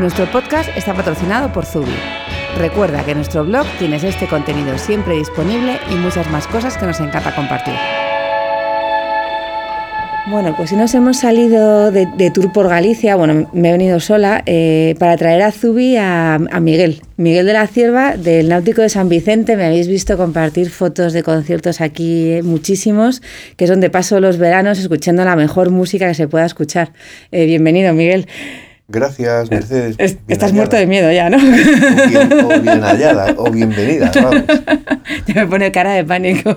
Nuestro podcast está patrocinado por Zubi. Recuerda que en nuestro blog tienes este contenido siempre disponible y muchas más cosas que nos encanta compartir. Bueno, pues si nos hemos salido de, tour por Galicia, bueno, me he venido sola eh, para traer a Zubi a, Miguel, Miguel de la Cierva del Náutico de San Vicente. Me habéis visto compartir fotos de conciertos aquí eh, muchísimos, que es donde paso los veranos escuchando la mejor música que se pueda escuchar. Eh, bienvenido, Miguel. Gracias, Mercedes. estás muerto de miedo ya, ¿no? O bien, hallada, o bienvenida, vamos. Ya me pone cara de pánico.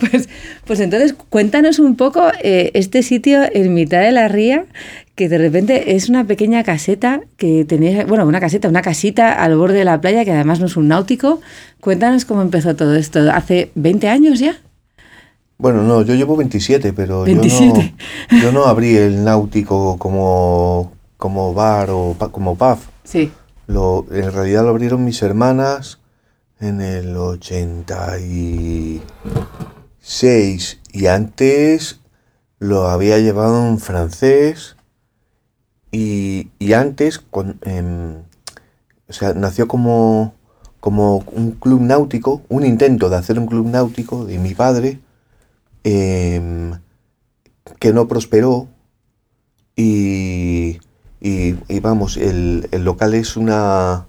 Pues, pues entonces cuéntanos un poco eh, este sitio en mitad de la ría, que de repente es una pequeña caseta que tenéis, bueno, una caseta, una casita al borde de la playa, que además no es un náutico. Cuéntanos cómo empezó todo esto. ¿Hace 20 años ya? Bueno, no, yo llevo 27, pero Yo, no, yo no abrí el náutico como como bar o como pub. Sí. Lo, en realidad lo abrieron mis hermanas en el 86 y antes lo había llevado un francés y, antes con, em, o sea, nació como, como un club náutico, un intento de hacer un club náutico de mi padre em, que no prosperó y y, vamos, el, local es una,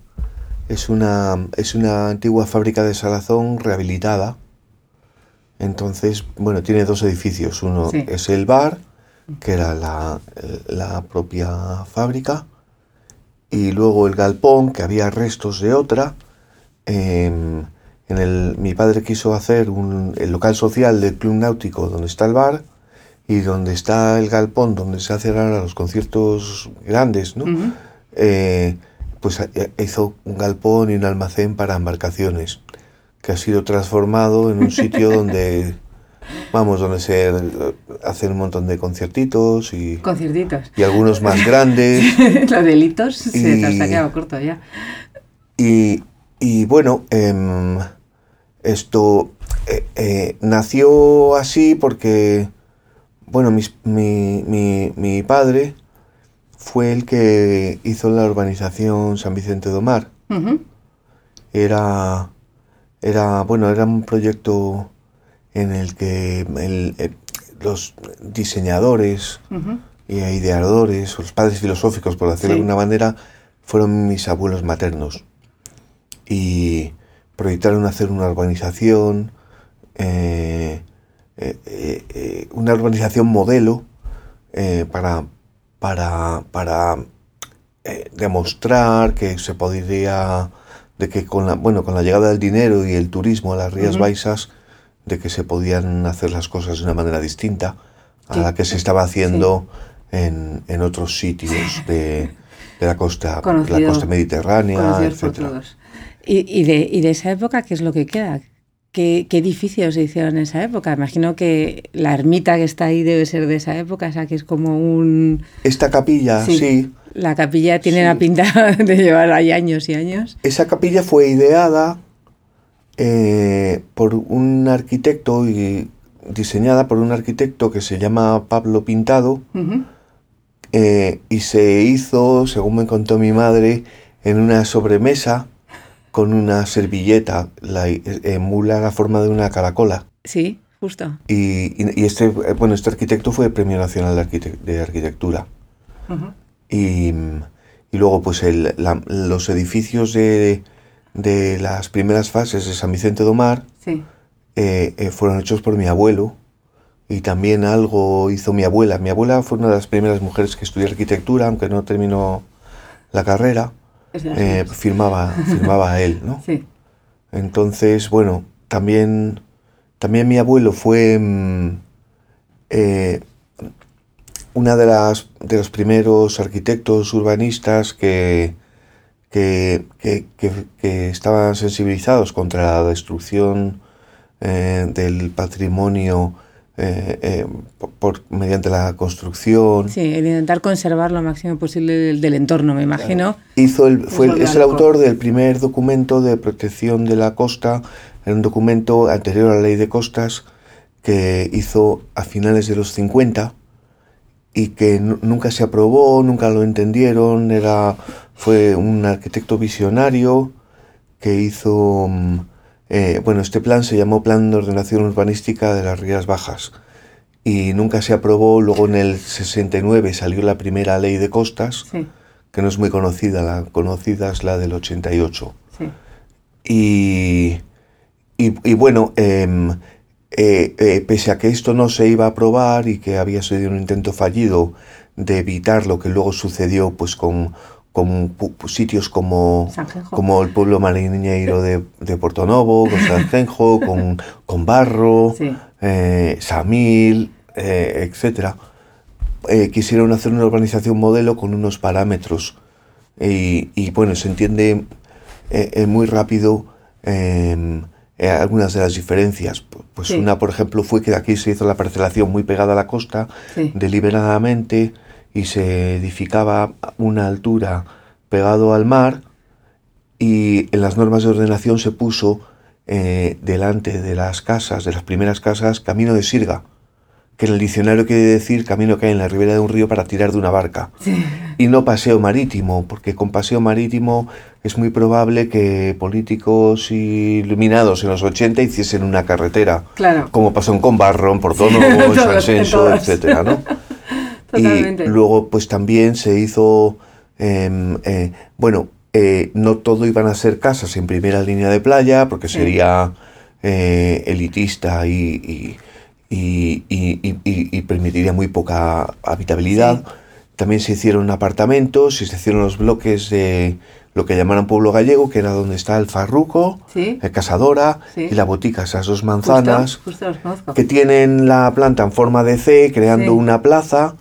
es, una, es una antigua fábrica de salazón rehabilitada. Entonces, bueno, tiene dos edificios. Uno es el bar, que era la, propia fábrica, y luego el galpón, que había restos de otra. en el, mi padre quiso hacer un, el local social del club náutico donde está el bar y donde está el galpón, donde se hacen ahora los conciertos grandes, ¿no? Eh, pues eh, hizo un galpón y un almacén para embarcaciones, que ha sido transformado en un sitio donde, vamos, donde se hacen un montón de conciertitos y... Conciertitos. Y algunos más grandes. los delitos se te ha quedado corto ya. Y, y bueno, em, esto eh, nació así porque bueno, mi, mi, padre fue el que hizo la urbanización San Vicente de Omar. Era, era, bueno, era un proyecto en el que eh, los diseñadores y ideadores, o los padres filosóficos, por decirlo de alguna manera, fueron mis abuelos maternos. Y proyectaron hacer una urbanización eh, eh, eh, eh, una urbanización modelo para, para, para demostrar que se podría, de que con la, bueno, con la llegada del dinero y el turismo a las Rías Baixas, de que se podían hacer las cosas de una manera distinta a la que se estaba haciendo en, en, otros sitios de, de la costa, la costa mediterránea, etc. ¿Y, y, de, ¿Y de esa época qué es lo que queda? ¿Qué, edificios se hicieron en esa época? Imagino que la ermita que está ahí debe ser de esa época, o sea, que es como un... Esta capilla, sí. La capilla tiene la pinta de llevar ahí años y años. Esa capilla fue ideada eh, por un arquitecto y diseñada por un arquitecto que se llama Pablo Pintado eh, y se hizo, según me contó mi madre, en una sobremesa con una servilleta, la, emula la forma de una caracola. Sí, justo. Y, y, este, eh, bueno, este arquitecto fue el Premio Nacional de, de Arquitectura. y, y, luego, pues el, los edificios de, de, las primeras fases de San Vicente do Mar sí. eh, eh, fueron hechos por mi abuelo. Y también algo hizo mi abuela. Mi abuela fue una de las primeras mujeres que estudió arquitectura, aunque no terminó la carrera eh, firmaba, firmaba él, ¿no? Sí. Entonces, bueno, también, también mi abuelo fue mm, eh, una de las de los primeros arquitectos urbanistas que, que, estaban sensibilizados contra la destrucción eh, del patrimonio eh, eh, por, mediante la construcción. Sí, el intentar conservar lo máximo posible del, entorno, me imagino. Hizo el, fue, es el autor del primer documento de protección de la costa, un documento anterior a la ley de costas que hizo a finales de los 50 y que nunca se aprobó, nunca lo entendieron, era, fue un arquitecto visionario que hizo... Eh, bueno, este plan se llamó Plan de Ordenación Urbanística de las Rías Bajas y nunca se aprobó. Luego en el 69 salió la primera ley de costas, que no es muy conocida, la conocida es la del 88. Y, y, bueno, em, eh, eh, pese a que esto no se iba a aprobar y que había sido un intento fallido de evitar lo que luego sucedió pues con con sitios como, como el pueblo marineiro de, de Porto Novo, con Sanjenjo, con, con Barro, eh, Samil, eh, etc. Eh, quisieron hacer una urbanización modelo con unos parámetros. Y, y bueno, se entiende muy rápido em, algunas de las diferencias. Pues una, por ejemplo, fue que aquí se hizo la parcelación muy pegada a la costa, deliberadamente, y se edificaba una altura pegado al mar y en las normas de ordenación se puso eh, delante de las casas, de las primeras casas, camino de sirga, que en el diccionario quiere decir camino que hay en la ribera de un río para tirar de una barca. Y no paseo marítimo, porque con paseo marítimo es muy probable que políticos iluminados en los 80 hiciesen una carretera, claro. como pasó en Conbarro, en Portono, San Senso, etcétera, ¿no? Y luego, pues también se hizo, em, eh, bueno, eh, no todo iban a ser casas en primera línea de playa, porque sería eh, elitista y, y, permitiría muy poca habitabilidad. También se hicieron apartamentos y se hicieron los bloques de lo que llamaron pueblo gallego, que era donde está el Farruco, el Casadora y la Botica, esas dos manzanas, que tienen la planta en forma de C, creando una plaza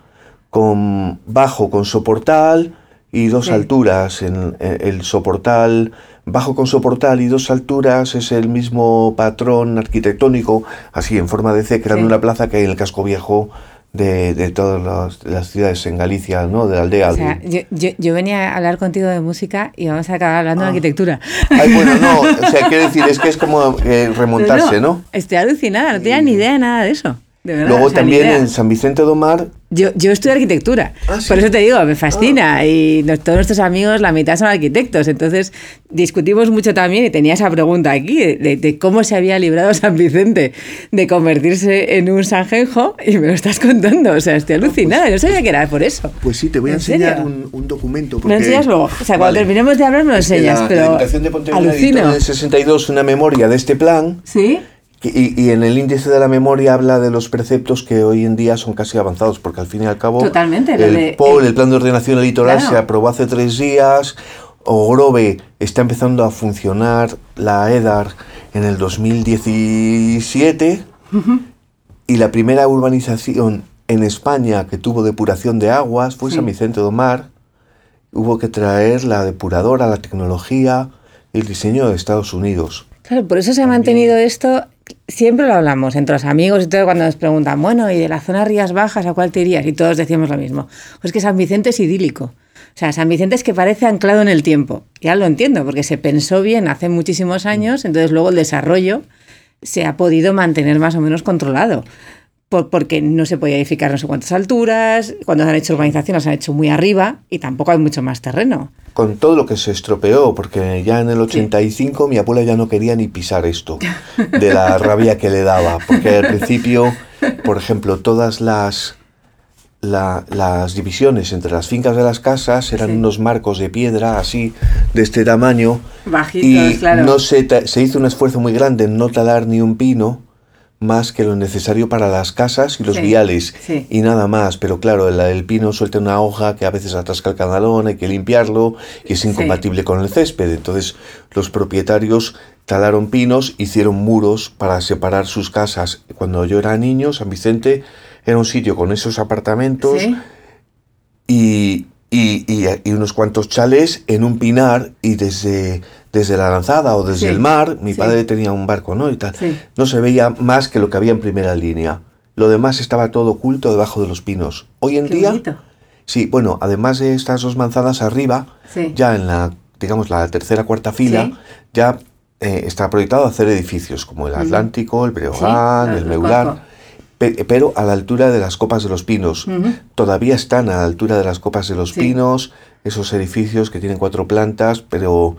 con bajo con soportal y dos alturas. En, el soportal, bajo con soportal y dos alturas es el mismo patrón arquitectónico, así en forma de C, creando una plaza que hay en el casco viejo de, todas las, ciudades en Galicia, ¿no? De la aldea. O sea, yo, venía a hablar contigo de música y vamos a acabar hablando de ah. arquitectura. Ay, bueno, no, o sea, quiero decir, es que es como eh, remontarse, ¿no? Estoy alucinada, no tenía ni idea de nada de eso. Luego también en San Vicente do Mar. Yo, yo estudio arquitectura, ah, por eso te digo, me fascina. Ah. Y todos nuestros amigos, la mitad son arquitectos. Entonces discutimos mucho también, y tenía esa pregunta aquí, de, cómo se había librado San Vicente de convertirse en un Sanjenjo, y me lo estás contando. O sea, estoy alucinada, no sabía que era por eso. Pues sí, te voy a enseñar un, documento. Porque... ¿Me enseñas luego? O sea, cuando terminemos de hablar me lo enseñas, la, pero. La de Pontevedra en el 62 una memoria de este plan. Sí. Y, en el índice de la memoria habla de los preceptos que hoy en día son casi avanzados, porque al fin y al cabo Totalmente, el el plan de ordenación litoral, se aprobó hace tres días, Ogrove está empezando a funcionar, la EDAR en el 2017, y la primera urbanización en España que tuvo depuración de aguas fue San Vicente do Mar. Hubo que traer la depuradora, la tecnología y el diseño de Estados Unidos. Claro, por eso se ha mantenido esto siempre lo hablamos entre los amigos y todo cuando nos preguntan, bueno, ¿y de la zona Rías Bajas a cuál te irías? Y todos decíamos lo mismo. Pues que San Vicente es idílico. O sea, San Vicente es que parece anclado en el tiempo. Ya lo entiendo, porque se pensó bien hace muchísimos años, entonces luego el desarrollo se ha podido mantener más o menos controlado. Porque no se podía edificar no sé cuántas alturas, cuando se han hecho urbanizaciones se han hecho muy arriba y tampoco hay mucho más terreno. Con todo lo que se estropeó, porque ya en el 85 mi abuela ya no quería ni pisar esto, de la rabia que le daba, porque al principio, por ejemplo, todas las, las divisiones entre las fincas de las casas eran unos marcos de piedra así, de este tamaño, Bajitos, y no se, se hizo un esfuerzo muy grande en no talar ni un pino, más que lo necesario para las casas y los viales y nada más. Pero claro, el, pino suelta una hoja que a veces atasca el canalón, hay que limpiarlo y es incompatible con el césped. Entonces los propietarios talaron pinos, hicieron muros para separar sus casas. Cuando yo era niño, San Vicente era un sitio con esos apartamentos y y, y, unos cuantos chales en un pinar y desde, desde la lanzada o desde el mar, mi padre tenía un barco, ¿no? Y tal. No se veía más que lo que había en primera línea. Lo demás estaba todo oculto debajo de los pinos. Hoy en día... Sí, bueno, además de estas dos manzanas arriba, ya en la, digamos, la tercera, cuarta fila, ya eh, está proyectado hacer edificios como el Atlántico, el Breogán, el Meular pero a la altura de las copas de los pinos. Todavía están a la altura de las copas de los pinos, esos edificios que tienen cuatro plantas, pero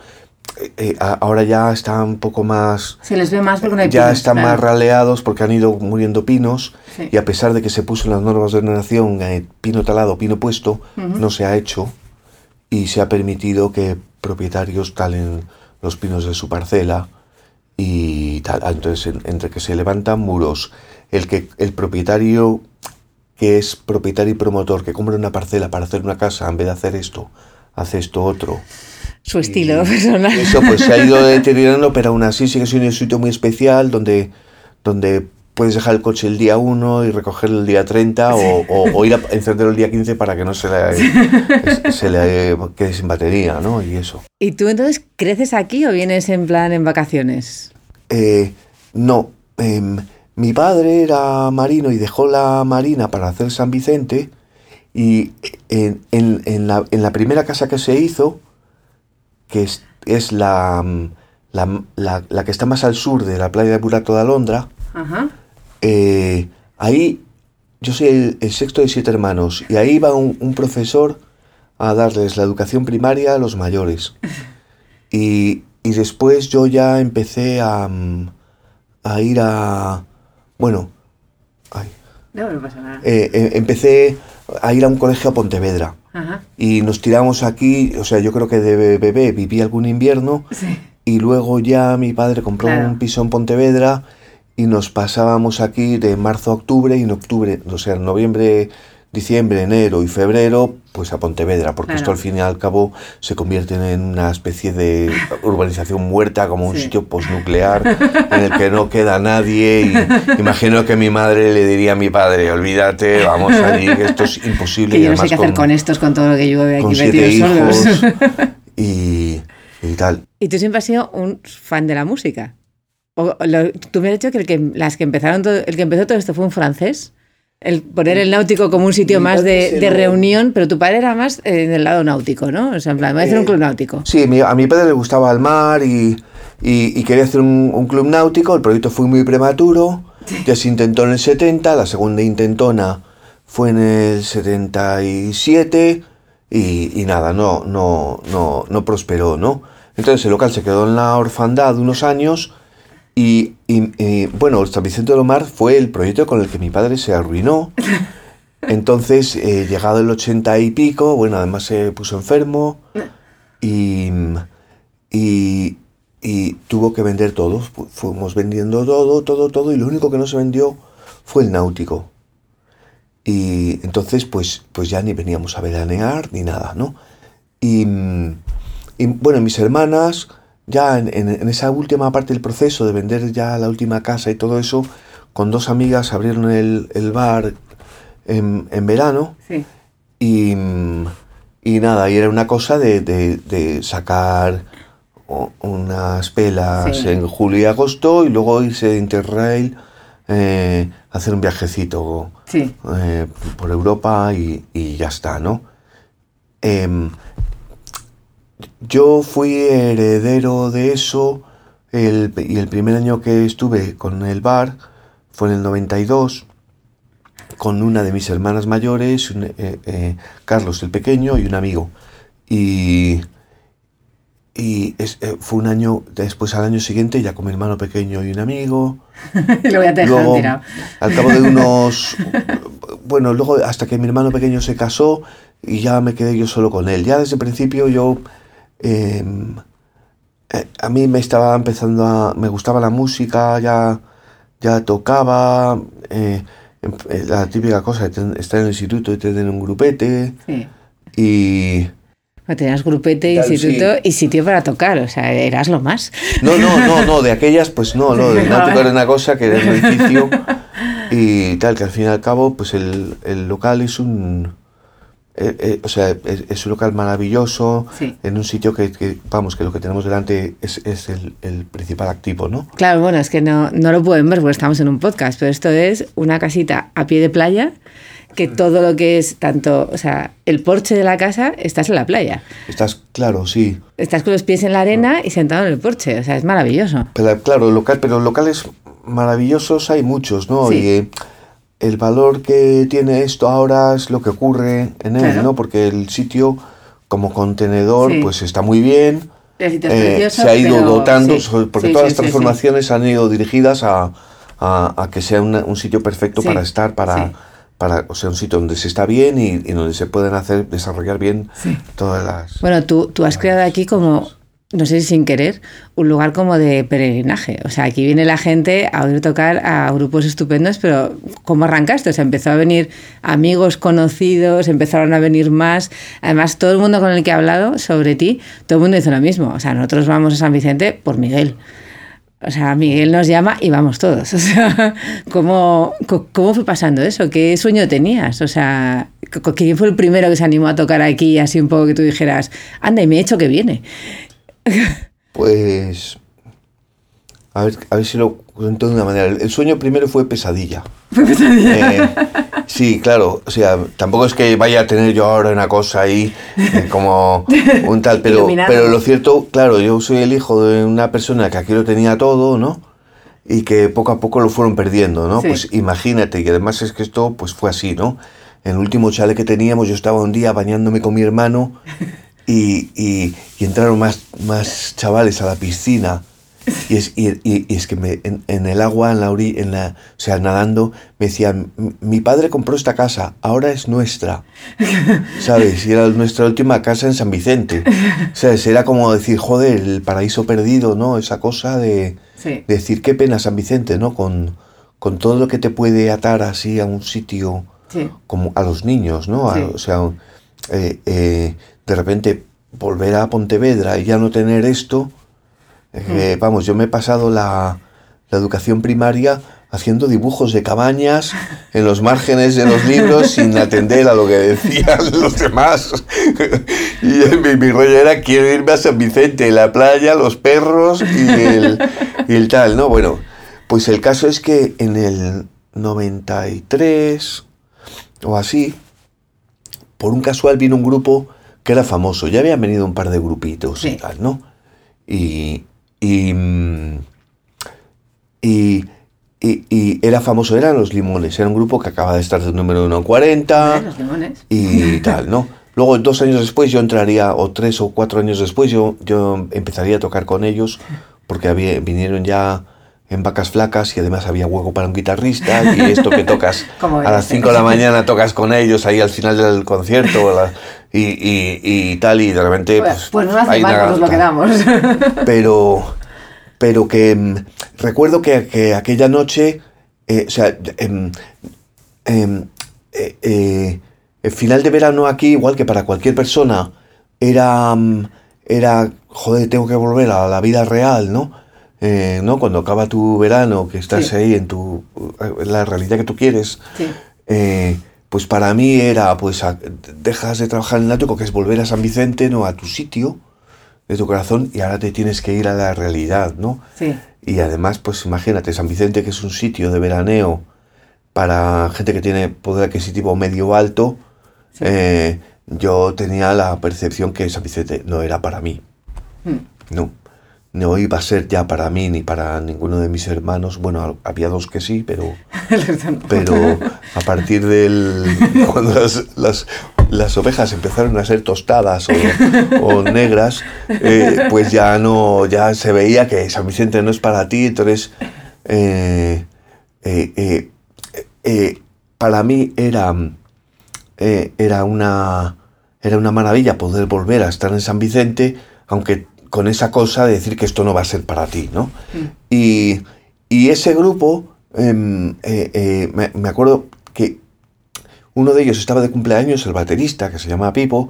eh, eh, ahora ya están un poco más... Se les ve más porque no hay Ya están más raleados porque han ido muriendo pinos y a pesar de que se puso en las normas de ordenación eh, pino talado, pino puesto, no se ha hecho y se ha permitido que propietarios talen los pinos de su parcela y tal. Ah, entonces, entre que se levantan muros, el que el propietario que es propietario y promotor, que compra una parcela para hacer una casa, en vez de hacer esto, hace esto otro. Su estilo personal. Eso pues se ha ido deteriorando, pero aún así sigue siendo un sitio muy especial donde, donde puedes dejar el coche el día 1 y recogerlo el día 30 o, ir a encenderlo el día 15 para que no se le, se le quede sin batería, ¿no? Y eso. ¿Y tú entonces creces aquí o vienes en plan en vacaciones? Eh, no. Em, mi padre era marino y dejó la marina para hacer San Vicente y en, la, primera casa que se hizo, que es, la, la, que está más al sur de la playa de Burato de Alondra, eh, ahí yo soy el, sexto de siete hermanos y ahí va un, profesor a darles la educación primaria a los mayores. Y, después yo ya empecé a, a ir a, bueno, no, pasa nada. Eh, eh, empecé a ir a un colegio a Pontevedra. Y nos tiramos aquí, o sea, yo creo que de bebé viví algún invierno. Y luego ya mi padre compró un piso en Pontevedra y nos pasábamos aquí de marzo a octubre y en octubre, o sea, en noviembre diciembre, enero y febrero, pues a Pontevedra, porque esto al fin y al cabo se convierte en una especie de urbanización muerta, como un sitio postnuclear en el que no queda nadie. Y imagino que mi madre le diría a mi padre, olvídate, vamos allí, que esto es imposible. Que yo no sé qué hacer con estos, con todo lo que llueve aquí metidos solos. Y, y, tal. ¿Y tú siempre has sido un fan de la música? O, tú me has dicho que, el que las que empezaron el que empezó todo esto fue un francés el poner el náutico como un sitio más de, reunión, pero tu padre era más en el lado náutico, ¿no? O sea, en plan, voy a hacer un club náutico. Sí, a mi padre le gustaba el mar y, quería hacer un, club náutico. El proyecto fue muy prematuro. Ya se intentó en el 70, la segunda intentona fue en el 77 y, y nada, no, no, no, no prosperó, ¿no? Entonces el local se quedó en la orfandad unos años y, bueno, el San Vicente de Mar fue el proyecto con el que mi padre se arruinó. Entonces, eh, llegado el ochenta y pico, bueno, además se puso enfermo y, y, tuvo que vender todo. Fuimos vendiendo todo, todo, todo, y lo único que no se vendió fue el náutico. Y entonces, pues, pues ya ni veníamos a veranear ni nada, ¿no? Y, y bueno, mis hermanas ya en, esa última parte del proceso de vender ya la última casa y todo eso, con dos amigas abrieron el, bar en, verano. Y, nada, y era una cosa de, sacar unas pelas en julio y agosto y luego irse de Interrail eh, hacer un viajecito eh, por Europa y, ya está, ¿no? Em, yo fui heredero de eso el, y el primer año que estuve con el bar fue en el 92 con una de mis hermanas mayores, eh, eh, Carlos el pequeño y un amigo. Y, y eh, fue un año, después al año siguiente ya con mi hermano pequeño y un amigo. Lo voy a dejar luego, Al cabo de unos... bueno, luego hasta que mi hermano pequeño se casó y ya me quedé yo solo con él. Ya desde el principio yo eh, a mí me estaba empezando a... me gustaba la música, ya, ya tocaba, eh, em, eh, la típica cosa de estar en el instituto y tener un grupete. Y... tenías grupete, instituto y sitio para tocar, o sea, eras lo más. No, no, no, no, de aquellas, pues no, no, de no tocar una cosa que era el edificio y tal, que al fin y al cabo, pues el, el local es un eh, eh, o sea, es, es un local maravilloso, Sí. en un sitio que, que, vamos, que lo que tenemos delante es, es el, el principal activo, ¿no? Claro, bueno, es que no, no lo pueden ver porque estamos en un podcast, pero esto es una casita a pie de playa que todo lo que es tanto, o sea, el porche de la casa, estás en la playa. Estás, claro, sí. Estás con los pies en la arena y sentado en el porche, o sea, es maravilloso. Pero, claro, local, pero locales maravillosos hay muchos, ¿no? Sí. Y eh, el valor que tiene esto ahora es lo que ocurre en él, Claro. ¿no? Porque el sitio como contenedor, Sí. pues está muy bien. Eh, precioso, se ha ido pero- dotando, sí. porque Sí, todas sí, las sí, sí. transformaciones han ido dirigidas a, a- a que sea una- un sitio perfecto Sí, para estar, para, sí. para, o sea, un sitio donde se está bien y, y donde se pueden hacer, desarrollar bien Sí. todas las... Bueno, tú, tú has creado aquí como, no sé si sin querer, un lugar como de peregrinaje. O sea, aquí viene la gente a oír tocar a grupos estupendos, pero ¿cómo arrancaste? O sea, empezó a venir amigos conocidos, empezaron a venir más. Además, todo el mundo con el que he hablado sobre ti, todo el mundo dice lo mismo. O sea, nosotros vamos a San Vicente por Miguel. O sea, Miguel nos llama y vamos todos. O sea, ¿cómo, cómo fue pasando eso? ¿Qué sueño tenías? O sea, ¿quién fue el primero que se animó a tocar aquí así un poco que tú dijeras, anda, y me he hecho que viene? Pues. A ver, a ver si lo cuento de una manera. El sueño primero fue pesadilla. Eh, sí, claro. O sea, tampoco es que vaya a tener yo ahora una cosa ahí eh, como un tal, pero, Iluminado. pero lo cierto, claro, yo soy el hijo de una persona que aquí lo tenía todo, ¿no? Y que poco a poco lo fueron perdiendo, ¿no? Sí. Pues imagínate, y además es que esto pues fue así, ¿no? En el último chale que teníamos, yo estaba un día bañándome con mi hermano y, y- y entraron más, más chavales a la piscina. Y es, y, y- y es que me- en, en el agua, en la, ori- en la, o sea, nadando, me decían, "M- mi padre compró esta casa, ahora es nuestra. ¿Sabes? Y era nuestra última casa en San Vicente. ¿Sabes? Era como decir, joder, el paraíso perdido, ¿no? Esa cosa de, Sí. de decir, qué pena San Vicente, ¿no? Con, con todo lo que te puede atar así a un sitio Sí. como a los niños, ¿no? A- Sí. o sea, eh, eh, de repente volver a Pontevedra y ya no tener esto, eh, vamos, yo me he pasado la, la educación primaria haciendo dibujos de cabañas en los márgenes de los libros sin atender a lo que decían los demás. y mi, mi rollo era quiero irme a San Vicente, la playa, los perros y el, y el tal, ¿no? Bueno, pues el caso es que en el 93 o así, por un casual vino un grupo que era famoso. Ya habían venido un par de grupitos Sí. y tal, ¿no? Y, y, mm, y, y- y era famoso, eran los Limones. Era un grupo que acaba de estar del número 1 en 40 Los limones. y tal, ¿no? Luego, dos años después, yo entraría, o tres o cuatro años después, yo, yo empezaría a tocar con ellos, porque había, vinieron ya en vacas flacas y además había hueco para un guitarrista. Y esto que tocas a las este. 5 de la mañana, tocas con ellos ahí al final del concierto la- y, y- y tal, y de repente. Pues, pues no hace mal, nos lo quedamos. pero pero que mm, recuerdo que, que aquella noche eh, o sea em, em, eh, eh, el final de verano aquí igual que para cualquier persona era mm, era joder tengo que volver a la vida real no Eh, no cuando acaba tu verano que estás Sí. ahí en tu en la realidad que tú quieres Sí. eh, pues para mí era, pues a- dejas de trabajar en el náutico, que es volver a San Vicente, ¿no? A tu sitio, de tu corazón, y ahora te tienes que ir a la realidad, ¿no? Sí. Y además, pues imagínate, San Vicente, que es un sitio de veraneo para gente que tiene poder adquisitivo medio alto, Sí. eh, yo tenía la percepción que San Vicente no era para mí, Mm. no. No iba a ser ya para mí ni para ninguno de mis hermanos. Bueno, había dos que sí, pero pero a partir del cuando las, las, las ovejas empezaron a ser tostadas o, o negras eh, pues ya no ya se veía que San Vicente no es para ti entonces eh, eh, para mí era era una era una maravilla poder volver a estar en San Vicente aunque con esa cosa de decir que esto no va a ser para ti no y, y ese grupo, em, eh, eh, me, me acuerdo que uno de ellos estaba de cumpleaños, el baterista, que se llama Pipo,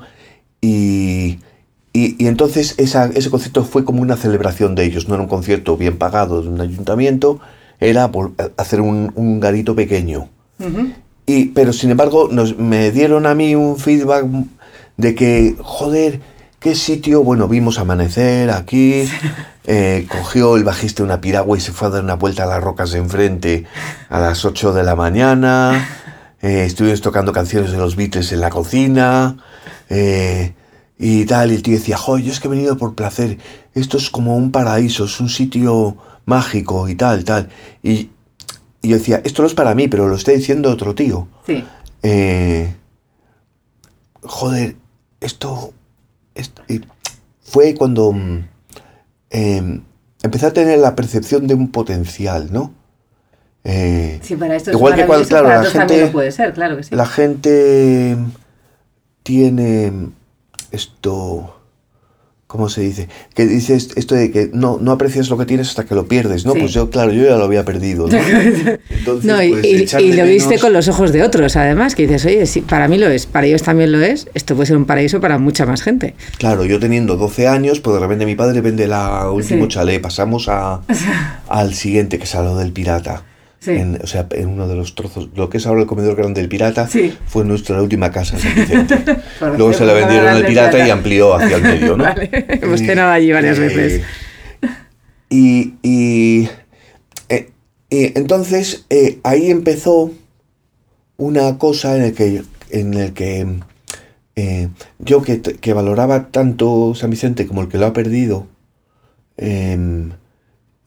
y, y, y entonces esa- ese concierto fue como una celebración de ellos, no era un concierto bien pagado de un ayuntamiento, era vol- hacer un, un garito pequeño. Y, pero sin embargo, nos, me dieron a mí un feedback de que, joder, qué sitio, bueno, vimos amanecer aquí, eh, cogió el bajista una piragua y se fue a dar una vuelta a las rocas de enfrente a las 8 de la mañana, eh, estuvimos tocando canciones de los Beatles en la cocina, eh, y tal, y el tío decía, joder, yo es que he venido por placer, esto es como un paraíso, es un sitio mágico y tal, tal, y, y yo decía, esto no es para mí, pero lo está diciendo otro tío. Sí. Eh, joder, esto, fue cuando eh, empecé a tener la percepción de un potencial, ¿no? Eh, Sí, para esto Igual es que cuando, claro, para la gente- lo puede ser, claro que sí. la gente tiene esto, ¿cómo se dice? Que dices esto de que no, no aprecias lo que tienes hasta que lo pierdes, ¿no? Sí. Pues yo, claro, yo ya lo había perdido, ¿no? Entonces, No, y, pues, y- lo viste menos- con los ojos de otros, además, que dices, oye, sí, para mí lo es, para ellos también lo es, esto puede ser un paraíso para mucha más gente. Claro, yo teniendo 12 años, pues de repente mi padre vende la último Sí. chalet, pasamos a, al siguiente, que es a lo del pirata. Sí. En, o sea, en uno de los trozos, lo que es ahora el comedor grande del pirata, Sí. fue nuestra última casa San Vicente. Luego se la vendieron al pirata y amplió hacia el medio, ¿no? Vale, hemos cenado allí varias eh, veces. Y, y, eh, y entonces eh, ahí empezó una cosa en el que, en el que eh, yo que, que valoraba tanto San Vicente como el que lo ha perdido, em,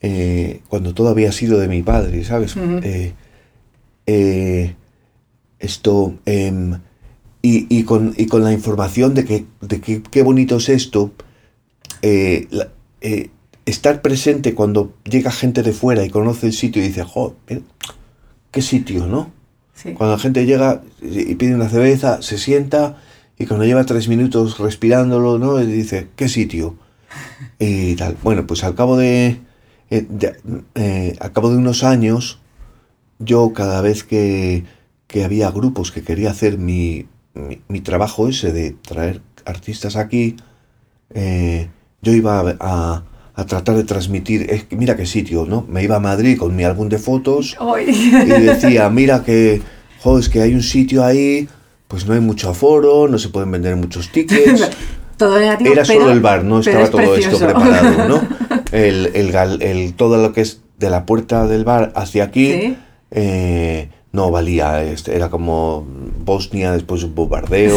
eh, cuando todo había sido de mi padre, ¿sabes? Ujú. Eh, eh, esto, em, y, y con, y con la información de que, de que qué bonito es esto, eh, la- eh, estar presente cuando llega gente de fuera y conoce el sitio y dice, joder, qué sitio, ¿no? Sí. Cuando la gente llega y pide una cerveza, se sienta y cuando lleva tres minutos respirándolo, ¿no? Y dice, ¿qué sitio? Y tal. Bueno, pues al cabo de, eh, de- eh, al cabo de unos años, yo cada vez que, que había grupos que quería hacer mi, mi, mi trabajo ese de traer artistas aquí, eh, yo iba a, a- a tratar de transmitir, es mira qué sitio, ¿no? Me iba a Madrid con mi álbum de fotos y decía, mira que, es que hay un sitio ahí, pues no hay mucho aforo, no se pueden vender muchos tickets. Todo negativo, Era pero- solo el bar, no estaba es todo esto preparado, ¿no? El, el, gal- el- todo lo que es de la puerta del bar hacia aquí Sí. eh, no valía, este, era como Bosnia después de un bombardeo,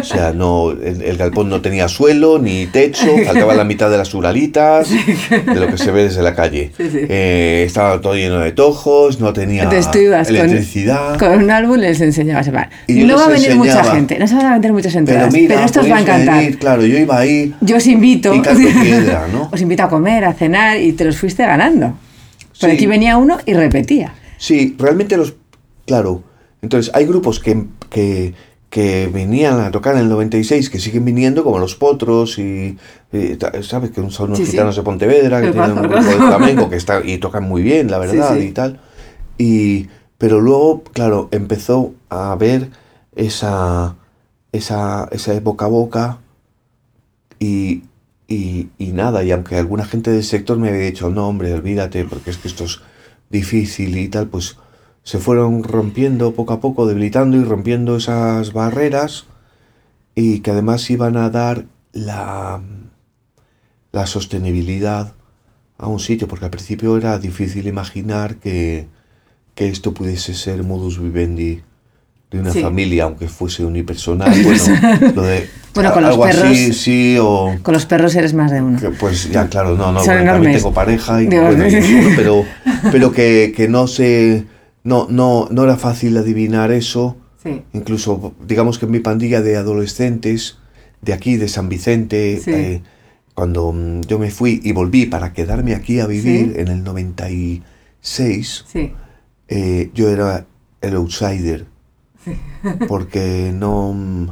o sea, no, el, el galpón no tenía suelo ni techo, faltaba la mitad de las uralitas, de lo que se ve desde la calle. Sí, sí. Eh, estaba todo lleno de tojos, no tenía Entonces tú ibas con- electricidad. Con, un álbum les enseñabas el bar. Y No va a venir mucha gente, no se van a vender muchas pero entradas, pero, mira, esto os va a encantar. venir, claro, yo iba ahí Yo os invito. picando piedra, ¿no? Os invito a comer, a cenar y te los fuiste ganando. Por Sí. aquí venía uno y repetía. Sí, realmente los... Claro, entonces hay grupos que, que, que venían a tocar en el 96 que siguen viniendo, como Los Potros y... y ta- ¿Sabes? Que son unos Sí, sí. gitanos de Pontevedra, que tienen un grupo de flamenco que está, y tocan muy bien, la verdad, sí. y tal. Y, pero luego, claro, empezó a haber esa, esa, esa boca a boca y, y, y nada, y aunque alguna gente del sector me había dicho, no, hombre, olvídate, porque es que esto es difícil y tal, pues se fueron rompiendo poco a poco, debilitando y rompiendo esas barreras y que además iban a dar la, la sostenibilidad a un sitio, porque al principio era difícil imaginar que, que esto pudiese ser modus vivendi de una Sí. familia, aunque fuese unipersonal. Bueno, lo de Bueno, con los algo así, perros- sí, o... Con los perros eres más de uno. que, pues ya, claro, no, no, bueno, también tengo pareja y bueno, pero, pero que, que no se, no, no, no era fácil adivinar eso. Sí. Incluso, digamos que en mi pandilla de adolescentes, de aquí, de San Vicente, Sí. eh, cuando mm, yo me fui y volví para quedarme aquí a vivir Sí. en el 96, Sí. eh, yo era el outsider. Porque no... mm,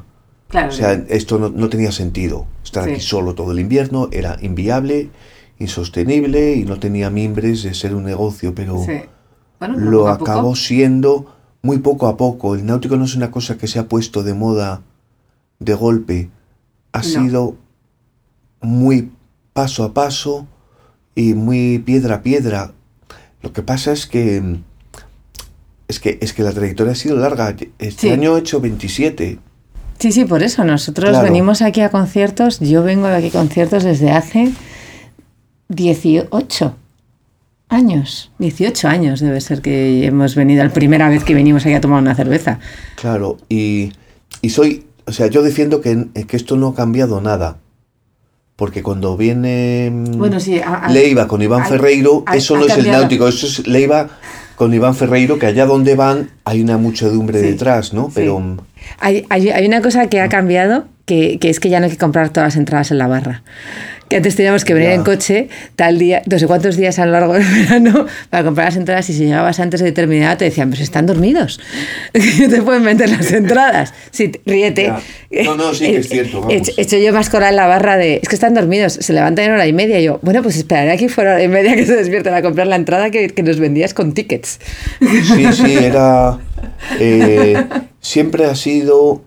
Claro. o sea, esto no, no tenía sentido. Estar aquí solo todo el invierno era inviable, insostenible y no tenía mimbres de ser un negocio, pero. Bueno, lo acabó siendo muy poco a poco. El náutico no es una cosa que se ha puesto de moda de golpe. Ha No. sido muy paso a paso y muy piedra a piedra. Lo que pasa es que es que, es que la trayectoria ha sido larga. Este Sí. año he hecho 27. Sí, sí, por eso nosotros Claro. venimos aquí a conciertos. Yo vengo de aquí a conciertos desde hace 18 años. 18 años debe ser que hemos venido, la primera vez que venimos aquí a tomar una cerveza. Claro, y, y soy, o sea, yo defiendo que, que esto no ha cambiado nada. Porque cuando viene mm, Bueno, sí, Leiva con Iván Ferreiro, eso no es el náutico, eso es Leiva con Iván Ferreiro, que allá donde van hay una muchedumbre Sí, detrás, ¿no? Pero mm, Hay, hay- hay una cosa que ha cambiado, que, que es que ya no hay que comprar todas las entradas en la barra. Que antes teníamos que venir Ya. en coche tal día, no sé cuántos días a lo largo del verano para comprar las entradas y si llegabas antes de determinada te decían, pues están dormidos. no te pueden vender las entradas. Sí, ríete. Ya. No, no, sí que es cierto, vamos. He hecho- he hecho yo más cola en la barra de, es que están dormidos, se levantan en hora y media. Y yo, bueno, pues esperaré aquí fuera hora y media que se despierten a comprar la entrada que, que nos vendías con tickets. sí, sí, era... eh, siempre ha sido...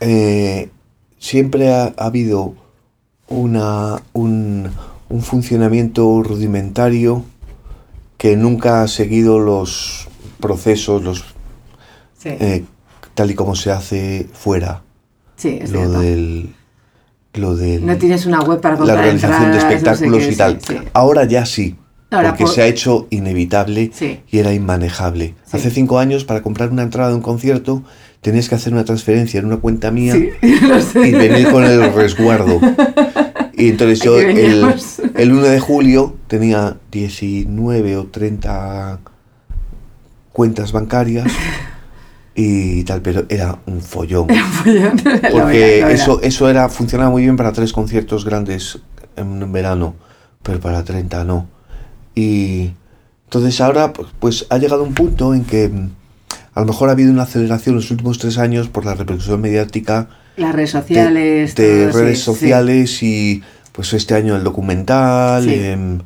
eh, siempre ha, ha habido una, un, un funcionamiento rudimentario que nunca ha seguido los procesos, los Sí, eh, tal y como se hace fuera. sí, es Lo cierto. del, lo del No tienes una web para la comprar organización de entradas, no sé espectáculos qué, y tal. sí. Ahora ya sí, Ahora porque por- se ha hecho inevitable y era inmanejable. Hace cinco años, para comprar una entrada de un concierto, tenías que hacer una transferencia en una cuenta mía Sí, y venir con el resguardo. Y entonces yo el, el 1 de julio tenía 19 o 30 cuentas bancarias y tal, pero era un follón. Lo Porque era, lo era. eso, eso era, funcionaba muy bien para tres conciertos grandes en verano, pero para 30 no. Y entonces ahora pues, pues ha llegado un punto en que a lo mejor ha habido una aceleración en los últimos tres años por la repercusión mediática Las redes de, sociales. de todo, redes sí. sociales y pues este año el documental. Sí. em,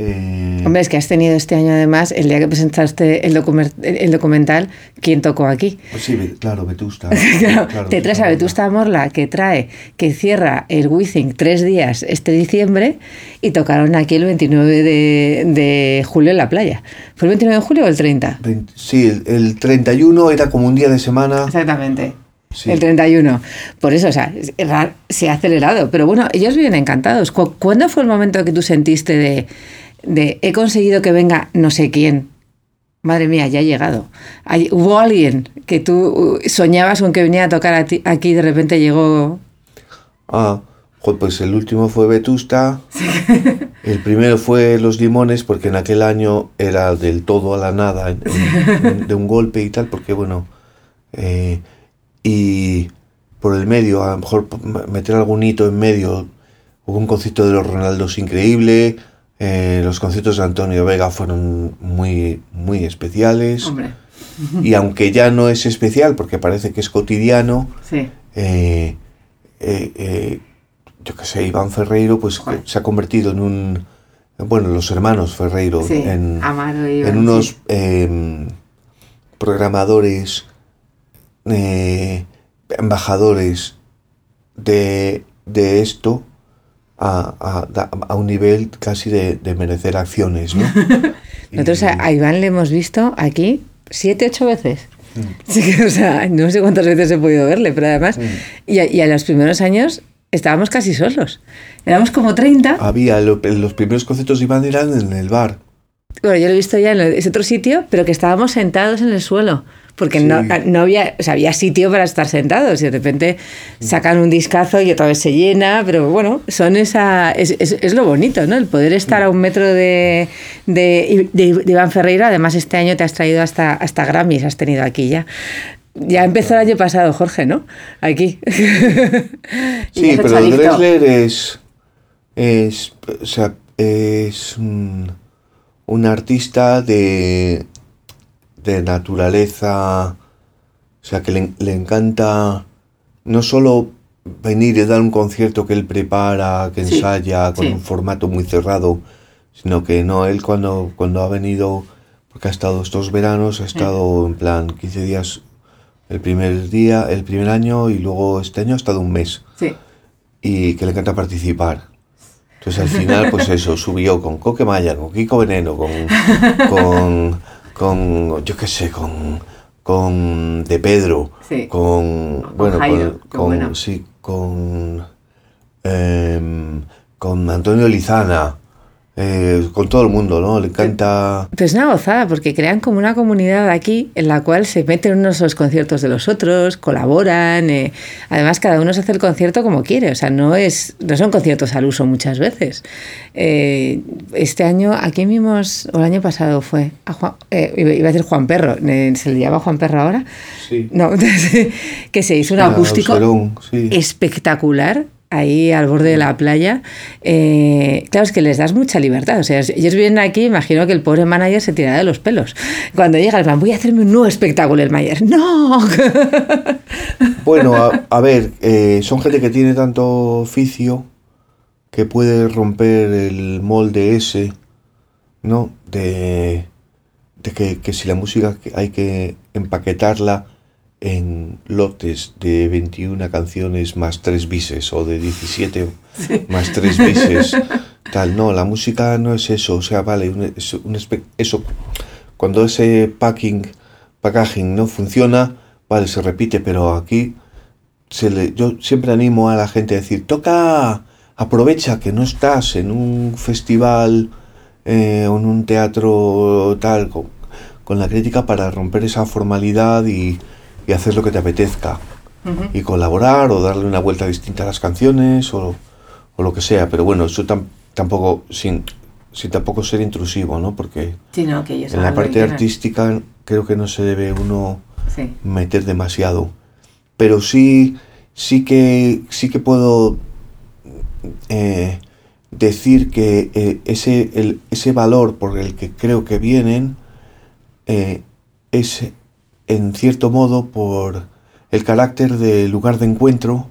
eh, Hombre, es que has tenido este año además, el día que presentaste el, documental, ¿quién tocó aquí? pues sí, claro, Vetusta. Claro, claro, te traes a Vetusta Morla, que trae, que cierra el Withing tres días este diciembre y tocaron aquí el 29 de, de julio en la playa. ¿Fue el 29 de julio o el 30? Vein- Sí, el, el 31 era como un día de semana. Exactamente. Sí. El 31. Por eso, o sea, se ha acelerado. Pero bueno, ellos viven encantados. Cu- ¿Cuándo fue el momento que tú sentiste de, de he conseguido que venga no sé quién? Madre mía, ya ha llegado. Hay- hubo alguien que tú uh, soñabas con que venía a tocar a ti- aquí y de repente llegó. Ah, pues el último fue Vetusta. El primero fue Los Limones, porque en aquel año era del todo a la nada, en- en- de un golpe y tal, porque bueno. eh, y por el medio, a lo mejor meter algún hito en medio. Hubo un concierto de los Ronaldos increíble. Eh, los conciertos de Antonio Vega fueron muy, muy especiales. Hombre, Y aunque ya no es especial, porque parece que es cotidiano, sí. eh, eh, yo qué sé, Iván Ferreiro, pues Joder. se ha convertido en un, bueno, los hermanos Ferreiro, Sí, en, Amaro y en Iván, unos sí. em, programadores, embajadores de, de esto a, a- a un nivel casi de, de merecer acciones, ¿no? Nosotros Y- a, Iván le hemos visto aquí siete, ocho veces. Mm. Sí o sea, no sé cuántas veces he podido verle, pero además, Mm. y, a, y a los primeros años estábamos casi solos. Éramos como 30. Había, lo- los primeros conciertos de Iván eran en el bar. Bueno, yo lo he visto ya en ese otro sitio, pero que estábamos sentados en el suelo. Porque Sí. no, no había, o sea, había sitio para estar sentados y de repente sacan un discazo y otra vez se llena, pero bueno, son esa, es, es- es lo bonito, ¿no? El poder estar a un metro de, de, de- de Iván Ferreira, además este año te has traído hasta, hasta Grammys, has tenido aquí ya. Ya empezó el año pasado, Jorge, ¿no? Aquí. Sí, pero adicto. Dressler es, es, o sea, es un, un artista de, de naturaleza, o sea, que le, le encanta no solo venir y dar un concierto que él prepara, que Sí, ensaya con sí. un formato muy cerrado, sino que no, él cuando, cuando ha venido, porque ha estado estos veranos, ha estado en plan 15 días el primer día, el primer año y luego este año ha estado un mes Sí. y que le encanta participar. Entonces al final, pues eso, subió con Coque Maya, con Kiko Veneno, con, con, con yo qué sé, con, con De Pedro, Sí. con, Con bueno, Jairo, con, con- sí, con, em, con Antonio Lizana, eh, con todo el mundo, ¿no? Le encanta... Pero es una gozada porque crean como una comunidad aquí en la cual se meten unos a los conciertos de los otros, colaboran. eh, Además, cada uno se hace el concierto como quiere. O sea, no, es, no son conciertos al uso muchas veces. Eh, este año, aquí vimos, o el año pasado fue, a Juan- eh, iba a decir Juan Perro, ¿se le llama Juan Perro ahora? Sí. No, que se hizo un Ah, acústico Auserón, sí. espectacular ahí al borde de la playa. Eh, claro, es que les das mucha libertad. O sea, ellos vienen aquí, imagino que el pobre manager se tirará de los pelos. Cuando llega el voy a hacerme un nuevo espectáculo, el manager, ¡no! Bueno, a, ver, eh, son gente que tiene tanto oficio que puede romper el molde ese, ¿no? De, de que, si la música hay que empaquetarla en lotes de 21 canciones más 3 bises o de 17 más 3 bises, tal, no, la música no es eso, o sea, vale, un- es un eso, cuando ese packing, packaging no funciona, vale, se repite, pero aquí se le- yo siempre animo a la gente a decir, toca, aprovecha que no estás en un festival eh, o en un teatro tal, con, con la crítica para romper esa formalidad y, y hacer lo que te apetezca. Y colaborar o darle una vuelta distinta a las canciones o, o lo que sea. Pero bueno, eso tam- tampoco, sin, sin tampoco ser intrusivo, ¿no? Porque Sí, no, que en la parte artística creo que no se debe uno Sí. meter demasiado. Pero sí, sí que, sí que puedo eh, decir que eh, ese, el- ese valor por el que creo que vienen eh, es en cierto modo por el carácter de lugar de encuentro,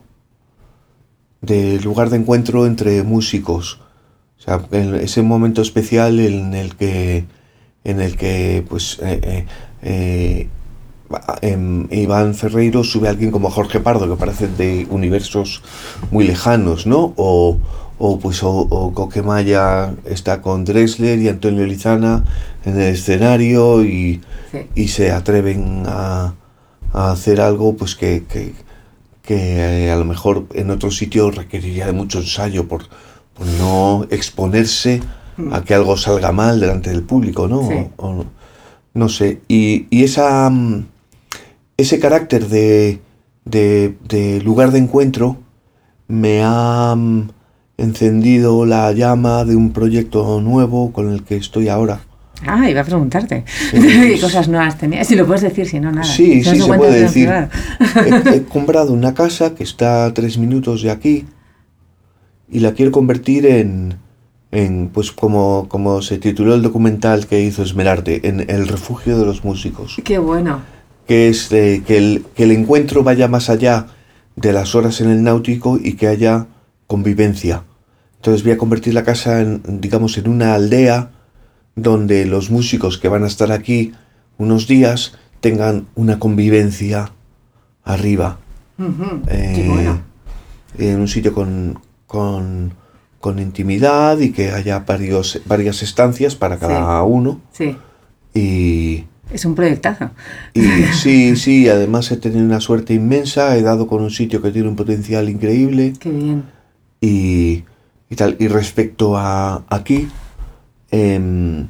de lugar de encuentro entre músicos. O sea, en ese momento especial en el que, en el que pues, eh, eh, eh, em, Iván Ferreiro sube a alguien como Jorge Pardo, que parecen de universos muy lejanos, ¿no? O pues o, o Coquemaya está con Dressler y Antonio Lizana en el escenario y, Sí. y se atreven a, a hacer algo pues que, que, que, eh, a lo mejor en otro sitio requeriría de mucho ensayo por, por no exponerse a que algo salga mal delante del público, ¿no? Sí. O- o- no sé. Y, y esa, mm, ese carácter de, de, de lugar de encuentro me ha mm, encendido la llama de un proyecto nuevo con el que estoy ahora. Ah, iba a preguntarte. Sí. ¿Qué cosas nuevas tenías? Si lo puedes decir, si no, nada. Sí, sí, se puede decir. he comprado una casa que está a tres minutos de aquí y la quiero convertir en, en pues como, como se tituló el documental que hizo Esmerarte, en el refugio de los músicos. Qué bueno. que es eh, que, el, que el encuentro vaya más allá de las horas en el náutico y que haya convivencia. Entonces voy a convertir la casa en, digamos, en una aldea donde los músicos que van a estar aquí unos días tengan una convivencia arriba. Eh, Qué bueno. En un sitio con, con, con intimidad y que haya varios, varias estancias para cada uno. Sí. Y, Es un proyectazo. y sí, sí, además he tenido una suerte inmensa, he dado con un sitio que tiene un potencial increíble Qué bien. y, y tal. Y respecto a aquí, em,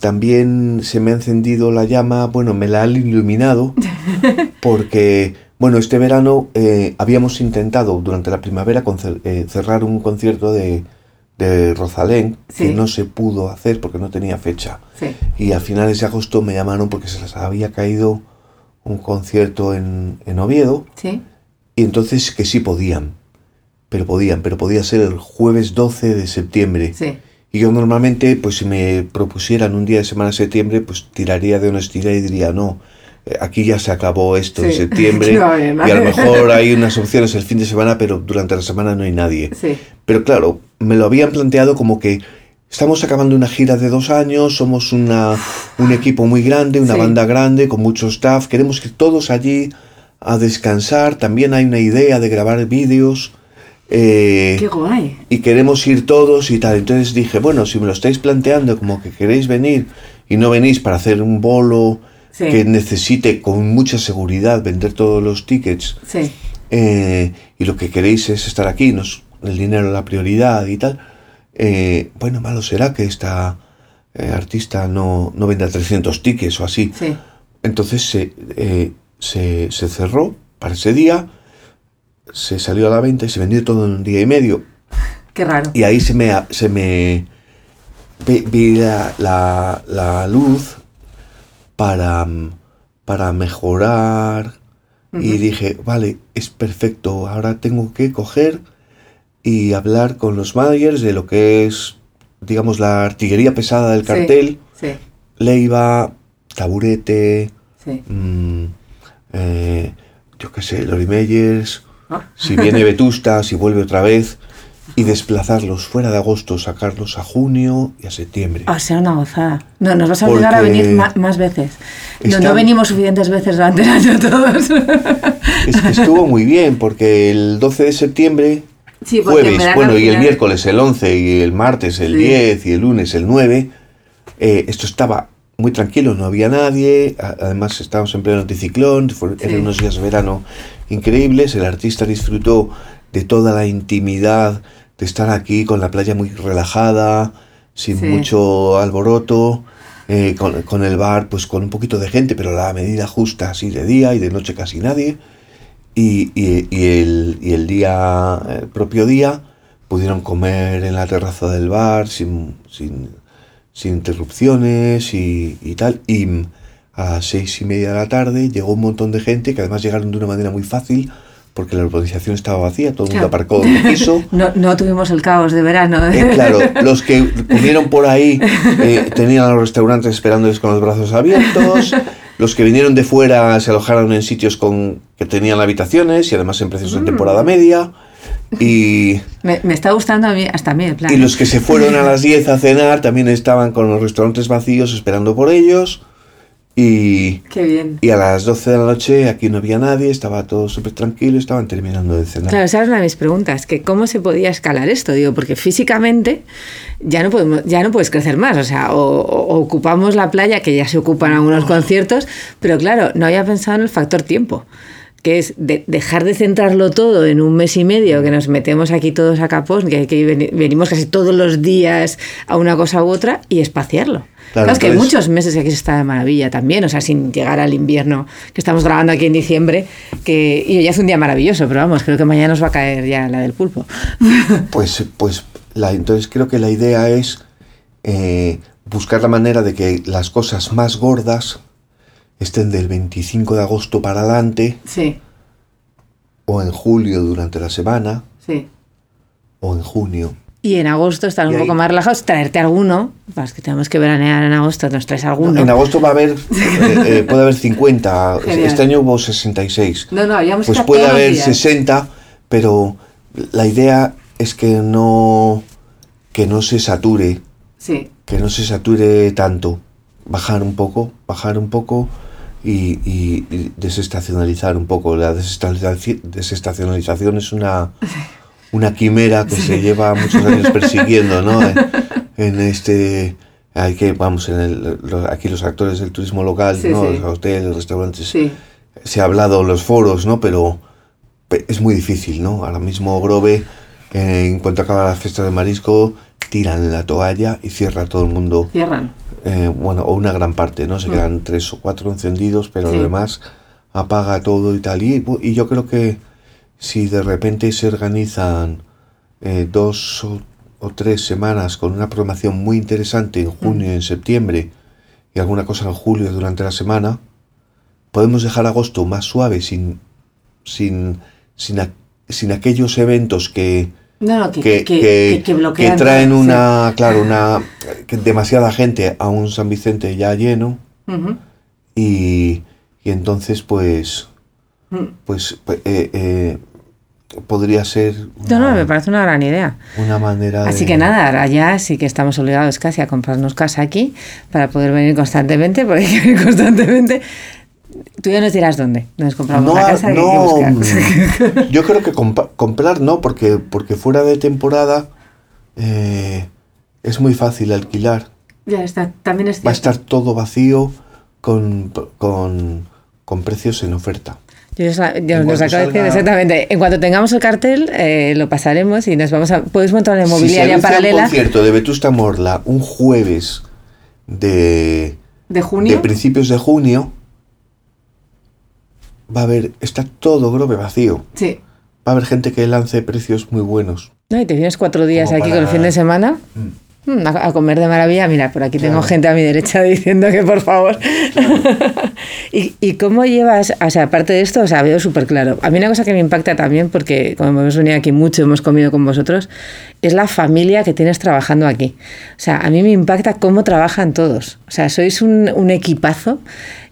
también se me ha encendido la llama, bueno, me la han iluminado, porque, bueno, este verano eh, habíamos intentado durante la primavera eh, cerrar un concierto de, de Rosalén, Sí. que no se pudo hacer porque no tenía fecha. Sí. Y a finales de agosto me llamaron porque se les había caído un concierto en, en Oviedo Sí. y entonces que sí podían, pero podían, pero podía ser el jueves 12 de septiembre. Sí. Y yo normalmente, pues si me propusieran un día de semana de septiembre, pues tiraría de honestidad y diría, no, eh, aquí ya se acabó esto en Sí. septiembre No a haber y a lo mejor hay unas opciones el fin de semana, pero durante la semana no hay nadie. Sí. Pero claro, me lo habían planteado como que estamos acabando una gira de dos años, somos una, un equipo muy grande, una Sí. banda grande, con mucho staff, queremos que todos allí a descansar, también hay una idea de grabar vídeos. Eh, Qué guay. y queremos ir todos y tal. Entonces dije, bueno, si me lo estáis planteando como que queréis venir y no venís para hacer un bolo Sí. que necesite con mucha seguridad vender todos los tickets Sí. eh, y lo que queréis es estar aquí, nos, el dinero la prioridad y tal, eh, bueno, malo será que esta artista no, no venda 300 tickets o así. Sí. Entonces se, se, se cerró para ese día, se salió a la venta y se vendió todo en un día y medio. Qué raro. Y ahí se me, se me vi, vi la, la- la luz para, mm, para mejorar y dije, vale, es perfecto, ahora tengo que coger y hablar con los managers de lo que es, digamos, la artillería pesada del Sí. cartel, Sí. Leiva, Taburete, Sí. mm, eh, yo qué sé, Lori Meyers, Si viene Vetusta, si vuelve otra vez, y desplazarlos fuera de agosto, sacarlos a junio y a septiembre. Ah, será una gozada. No, nos vas a obligar a venir más veces. No, está- no venimos suficientes veces durante el año todos. Es que estuvo muy bien, porque el 12 de septiembre, Sí, jueves, bueno, y el miércoles el 11, y el martes el Sí. 10, y el lunes el 9, eh, esto estaba muy tranquilo, no había nadie, a- además estábamos en pleno anticiclón, fue- Sí. eran unos días de verano increíbles, el artista disfrutó de toda la intimidad de estar aquí con la playa muy relajada, sin Sí. mucho alboroto, eh, con, con el bar pues con un poquito de gente, pero la medida justa, así de día y de noche casi nadie. Y, y- y el, y el día, el propio día, pudieron comer en la terraza del bar sin, sin, sin interrupciones y, y tal. Y mm, a seis y media de la tarde llegó un montón de gente que además llegaron de una manera muy fácil porque la urbanización estaba vacía, todo el mundo aparcó donde quiso. No, no tuvimos el caos de verano. Eh, claro, los que comieron por ahí eh, tenían a los restaurantes esperándoles con los brazos abiertos. Los que vinieron de fuera se alojaron en sitios con que tenían habitaciones y además en precios de temporada media. Y, Me, me está gustando a mí, hasta a mí el plan. y los que se fueron a las 10 a cenar también estaban con los restaurantes vacíos esperando por ellos. Y, Qué bien. y a las 12 de la noche aquí no había nadie, estaba todo súper tranquilo, estaban terminando de cenar. Claro, esa es una de mis preguntas, que cómo se podía escalar esto, digo, porque físicamente ya no podemos, ya no puedes crecer más, o sea, o, o ocupamos la playa, que ya se ocupan algunos conciertos, pero claro, no había pensado en el factor tiempo, que es de- dejar de centrarlo todo en un mes y medio, que nos metemos aquí todos a capós, que, que ven- venimos casi todos los días a una cosa u otra, y espaciarlo. Claro, Claro, es que hay muchos meses que aquí se está de maravilla también, o sea, sin llegar al invierno, que estamos grabando aquí en diciembre, que y hoy hace un día maravilloso, pero vamos, creo que mañana nos va a caer ya la del pulpo. Pues, pues la, entonces creo que la idea es eh, buscar la manera de que las cosas más gordas estén del 25 de agosto para adelante, Sí, o en julio durante la semana, sí. o en junio. Y en agosto estar Y un ahí- poco más relajados, traerte alguno, para los que tenemos que veranear en agosto, nos traes alguno. En agosto va a haber, eh, eh, puede haber 50, Genial. este año hubo 66. No, no, habíamos Pues puede haber días. 60, pero la idea es que no, que no se sature, Sí, que no se sature tanto. Bajar un poco, bajar un poco y, y- y desestacionalizar un poco. La desestacionalizaci- desestacionalización es una, una quimera que se lleva muchos años persiguiendo, ¿no? En, en este... Hay que, vamos, en el- lo- aquí los actores del turismo local, Sí, ¿no? sí. Los hoteles, restaurantes, se ha hablado en los foros, ¿no? Pero pe- es muy difícil, ¿no? Ahora mismo Grove, eh, en cuanto acaba la fiesta de marisco, tiran la toalla y cierra todo el mundo. Cierran. Eh, bueno, o una gran parte, ¿no? Se quedan tres o cuatro encendidos, pero Mm. Sí. lo demás apaga todo y tal. Y, yo creo que si de repente se organizan eh, dos o, o tres semanas con una programación muy interesante en junio y en septiembre y alguna cosa en julio durante la semana, podemos dejar agosto más suave sin, sin, sin, a- sin aquellos eventos que, No, no, que, que, que, que- que- que bloquean. que traen sí. una, claro, una que demasiada gente a un San Vicente ya lleno y, y entonces pues Mm. pues pues, eh, eh, podría ser No, no, una, me parece una gran idea. una manera Así de- que nada, ahora ya sí que estamos obligados casi a comprarnos casa aquí para poder venir constantemente, porque hay que venir constantemente. Tú ya nos dirás dónde nos compramos no, la casa no, buscar. yo creo que comprar no porque porque fuera de temporada eh, es muy fácil alquilar Ya está, también es Va a estar todo vacío con, con, con precios en oferta. Yo, os, yo nos acabo de decir exactamente. En cuanto tengamos el cartel, eh, lo pasaremos y nos vamos a. Puedes montar una inmobiliaria si se paralela. un concierto de Vetusta Morla un jueves de. ¿De junio? De principios de junio. Va a haber. Está todo Grove vacío. Sí. Va a haber gente que lance precios muy buenos. No, y te vienes cuatro días aquí con el fin de semana. Mm. Mm, a, comer de maravilla. Mira, por aquí tengo gente a mi derecha diciendo que por favor. ¿Y, ¿Y, cómo llevas, o sea, aparte de esto, o sea, veo súper claro. A mí una cosa que me impacta también, porque como hemos venido aquí mucho, hemos comido con vosotros, es la familia que tienes trabajando aquí. O sea, a mí me impacta cómo trabajan todos. O sea, sois un, un equipazo,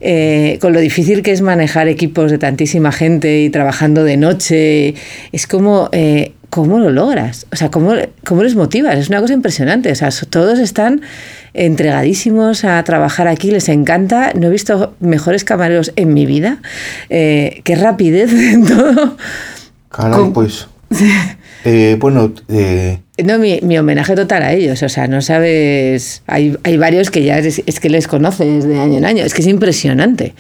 eh, con lo difícil que es manejar equipos de tantísima gente y trabajando de noche. Es como... Eh, ¿cómo lo logras? O sea, ¿cómo, ¿cómo les motivas? Es una cosa impresionante. O sea, todos están entregadísimos a trabajar aquí, les encanta. No he visto mejores camareros en mi vida. Eh, qué rapidez en todo. Caray, pues. Eh, bueno, eh, no, mi, mi, homenaje total a ellos. O sea, no sabes. Hay, hay varios que ya es, es, que les conoces de año en año. Es que es impresionante.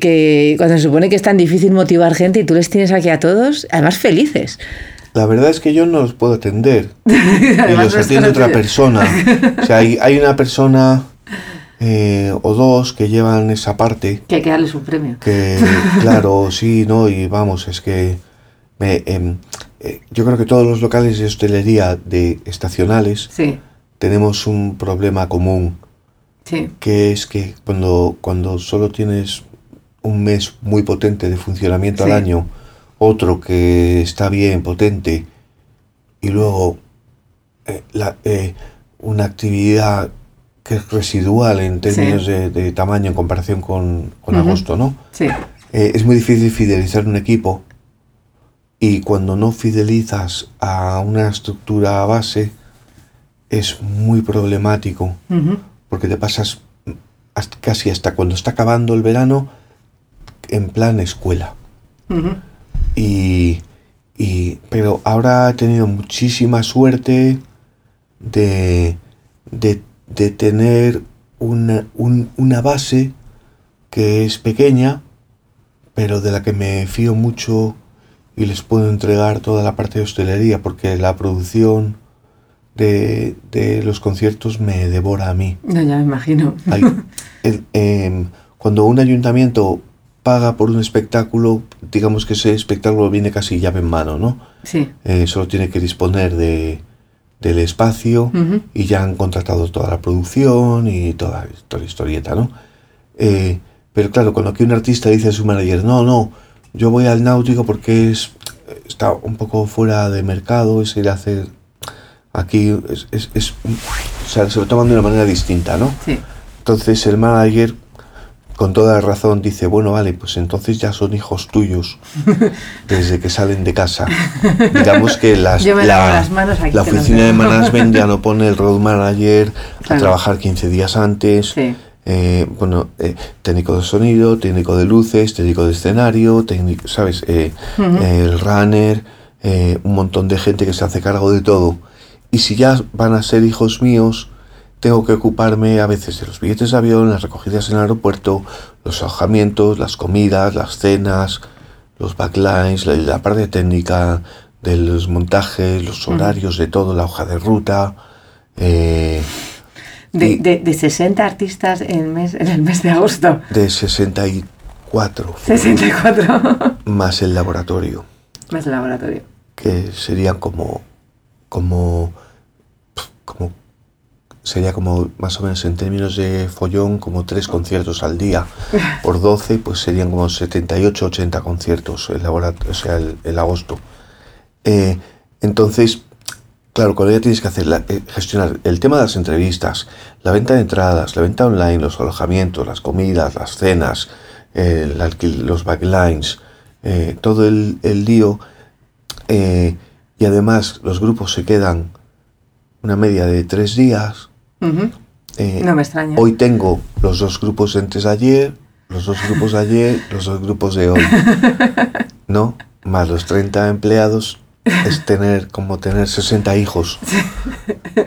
Que cuando se supone que es tan difícil motivar gente y tú les tienes aquí a todos, además felices. La verdad es que yo no los puedo atender. y los atiende otra persona. O sea, hay, hay una persona eh, o dos que llevan esa parte. Que hay que darles un premio. Que, claro, sí, no, y vamos, es que me, eh, eh, yo creo que todos los locales de hostelería de estacionales sí. tenemos un problema común. Sí. Que es que cuando, cuando solo tienes un mes muy potente de funcionamiento Sí. al año, otro que está bien, potente, y luego eh, la- eh, una actividad que es residual en términos de, de tamaño en comparación con, agosto, ¿no? Sí. Eh, es muy difícil fidelizar un equipo y cuando no fidelizas a una estructura base es muy problemático porque te pasas hasta- casi hasta cuando está acabando el verano en plan escuela. Y, y- pero ahora he tenido muchísima suerte de, de, de tener una, un- una base que es pequeña, pero de la que me fío mucho y les puedo entregar toda la parte de hostelería, porque la producción de, de los conciertos me devora a mí. No, ya me imagino. Hay- el- em, cuando un ayuntamiento paga por un espectáculo, digamos que ese espectáculo viene casi llave en mano, ¿no? Sí. Eh, solo tiene que disponer de, del espacio Ujú. y ya han contratado toda la producción y toda, toda la historieta, ¿no? Eh, pero claro, cuando aquí un artista dice a su manager, no, no, yo voy al náutico porque es, está un poco fuera de mercado, es ir a hacer aquí, es, es- es- o sea, se lo toman de una manera distinta, ¿no? Sí. Entonces el manager, con toda razón, dice, bueno, vale, pues entonces ya son hijos tuyos desde que salen de casa. Digamos que las, la, las manos aquí, la oficina de management ya no pone el road manager a trabajar 15 días antes. Sí. Eh, bueno, eh, técnico de sonido, técnico de luces, técnico de escenario, técnico, ¿sabes? Eh. El runner, un montón de gente que se hace cargo de todo. Y si ya van a ser hijos míos, tengo que ocuparme a veces de los billetes de avión, las recogidas en el aeropuerto, los alojamientos, las comidas, las cenas, los backlines, la, la parte técnica de los montajes, los horarios de todo, la hoja de ruta. eh, De, y- de, de 60 artistas en, el mes, en el mes de agosto. de 64 fueron, 64. más el laboratorio, Más el laboratorio. que serían como, como, como, sería como más o menos en términos de follón, como tres conciertos al día. Por 12, pues serían como 78, 80 conciertos el, o sea, el, el agosto. Eh, entonces, claro, cuando ya tienes que hacer la- eh, gestionar el tema de las entrevistas, la venta de entradas, la venta online, los alojamientos, las comidas, las cenas, eh, el los backlines, eh, todo el, el lío, y además los grupos se quedan una media de tres días. Eh, No me extraña. Hoy tengo los dos grupos antes ayer, los dos grupos de ayer, los dos grupos de hoy. ¿No? Más los 30 empleados. Es tener como tener 60 hijos.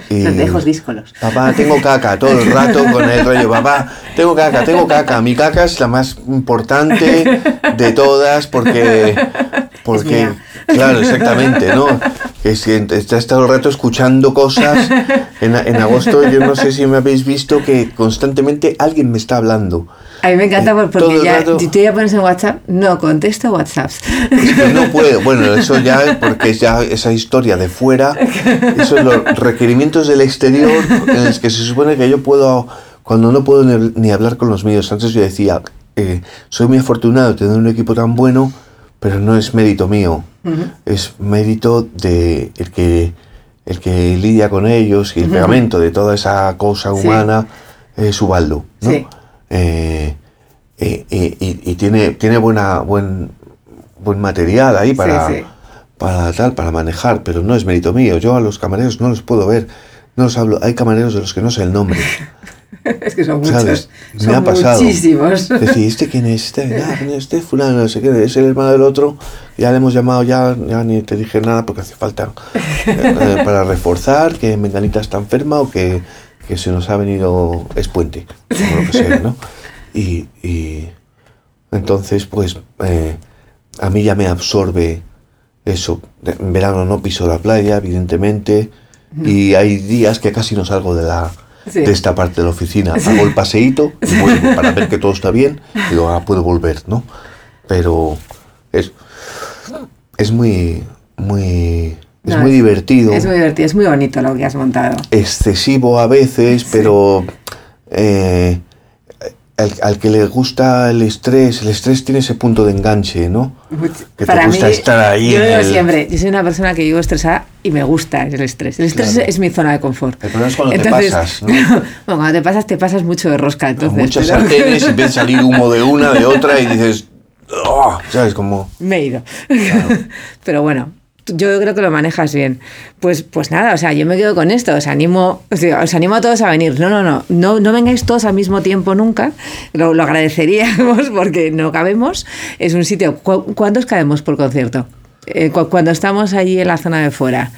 Y, hijos díscolos. Papá, tengo caca todo el rato con el rollo. Papá, tengo caca, tengo caca. Mi caca es la más importante de todas porque... porque Claro, exactamente, ¿no? Es que estás todo el rato escuchando cosas. En, en, agosto yo no sé si me habéis visto que constantemente alguien me está hablando. A mí me encanta eh, porque ya, si tú ya pones en WhatsApp, no contesto WhatsApps. Es que no puedo. Bueno, eso ya es porque ya esa historia de fuera, esos los requerimientos del exterior en los que se supone que yo puedo, cuando no puedo ni, hablar con los míos. Antes yo decía, eh, soy muy afortunado de tener un equipo tan bueno, pero no es mérito mío, es mérito de el que el que lidia con ellos y el pegamento de toda esa cosa humana es Ubaldo, ¿no? Sí. Eh, y, tiene, tiene buena, buen, buen material ahí para, para tal, para manejar, pero no es mérito mío. Yo a los camareros no los puedo ver, no los hablo. Hay camareros de los que no sé el nombre. es que son muchos. Me ha pasado. Muchísimos. Decir, ¿este quién es? Este, este fulano, no sé qué, es el hermano del otro. Ya le hemos llamado, ya, ya ni te dije nada porque hace falta eh, para reforzar que Menganita está enferma o que que se nos ha venido es puente, como lo que sea, ¿no? Y, y entonces, pues, eh, a mí ya me absorbe eso. En verano no piso la playa, evidentemente, y hay días que casi no salgo de la de esta parte de la oficina. Hago el paseíto y vuelvo para ver que todo está bien y luego ah, puedo volver, ¿no? Pero es, es muy, muy es muy divertido. Es muy divertido, es muy bonito lo que has montado. Excesivo a veces, pero eh, al, que le gusta el estrés, el estrés tiene ese punto de enganche, ¿no? Que te gusta estar ahí. Yo digo siempre, yo soy una persona que vivo estresada y me gusta el estrés. El estrés es, mi zona de confort. El problema es cuando te pasas, ¿no? bueno, cuando te pasas, te pasas mucho de rosca. Entonces, muchas sartenes y empieza a salir humo de una, de otra y dices, oh", ¿sabes? Como... Me he ido. pero bueno, yo creo que lo manejas bien. Pues, pues nada, o sea, yo me quedo con esto, os animo, os animo a todos a venir. No, no, no, no, no vengáis todos al mismo tiempo nunca, lo, agradeceríamos porque no cabemos. Es un sitio, ¿cuántos cabemos por concierto? Eh, cuando estamos allí en la zona de fuera.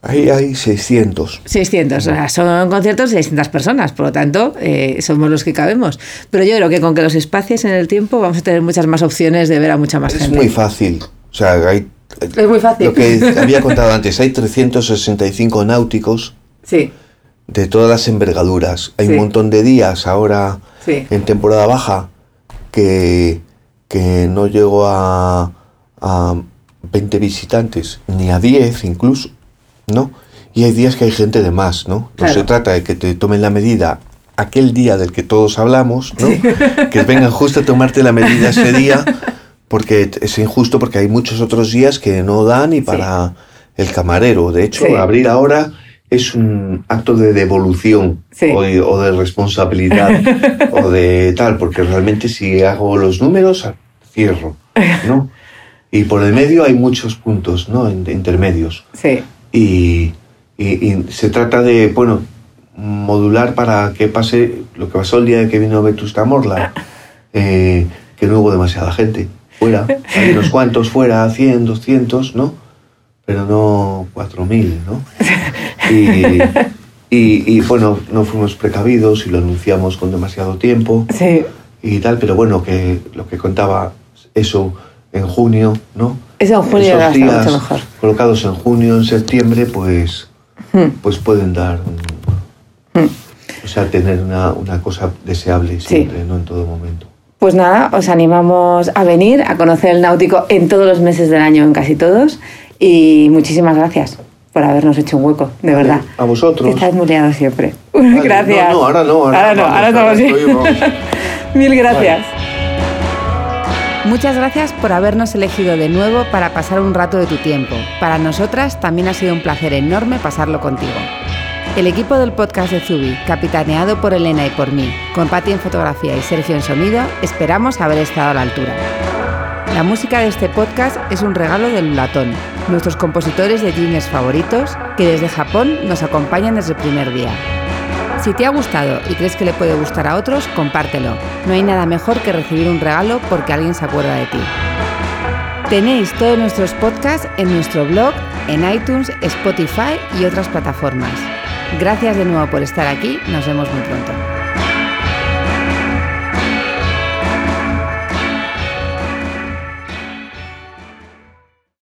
Ahí hay 600. 600, o sea, son conciertos de 600 personas, por lo tanto, eh, somos los que cabemos. Pero yo creo que con que los espacios en el tiempo vamos a tener muchas más opciones de ver a mucha más gente. Es muy fácil. Sea, hay, es muy fácil. Lo que había contado antes, hay 365 náuticos sí. de todas las envergaduras. Hay un montón de días ahora en temporada baja que, que no llego a, a 20 visitantes, ni a 10 incluso, ¿no? Y hay días que hay gente de más, ¿no? No se trata de que te tomen la medida aquel día del que todos hablamos, ¿no? Que vengan justo a tomarte la medida ese día porque es injusto porque hay muchos otros días que no dan y para el camarero. De hecho, abrir ahora es un acto de devolución o, de, responsabilidad o de tal, porque realmente si hago los números, cierro, ¿no? Y por el medio hay muchos puntos, ¿no? Intermedios. Sí. Y, y, se trata de, bueno, modular para que pase lo que pasó el día que vino Vetusta Morla, eh, que no hubo demasiada gente fuera, hay unos cuantos fuera, 100, 200, ¿no? Pero no 4.000, ¿no? Y, y, bueno, no fuimos precavidos y lo anunciamos con demasiado tiempo. Sí. Y tal, pero bueno, que lo que contaba eso en junio, ¿no? Eso en junio Esos días mucho mejor. colocados en junio, en septiembre, pues, hmm. pues pueden dar, hmm. o sea, tener una, una cosa deseable siempre, ¿no? En todo momento. Pues nada, os animamos a venir a conocer el náutico en todos los meses del año, en casi todos. Y muchísimas gracias por habernos hecho un hueco, de verdad. A vosotros. Estás muy siempre. gracias. No, ahora no. Ahora, no, ahora estamos bien. Mil gracias. Muchas gracias por habernos elegido de nuevo para pasar un rato de tu tiempo. Para nosotras también ha sido un placer enorme pasarlo contigo. El equipo del podcast de Zubi, capitaneado por Elena y por mí, con Patti en fotografía y Sergio en sonido, esperamos haber estado a la altura. La música de este podcast es un regalo del Latón, nuestros compositores de jeans favoritos, que desde Japón nos acompañan desde el primer día. Si te ha gustado y crees que le puede gustar a otros, compártelo. No hay nada mejor que recibir un regalo porque alguien se acuerda de ti. Tenéis todos nuestros podcasts en nuestro blog, en iTunes, Spotify y otras plataformas. Gracias de nuevo por estar aquí, nos vemos muy pronto.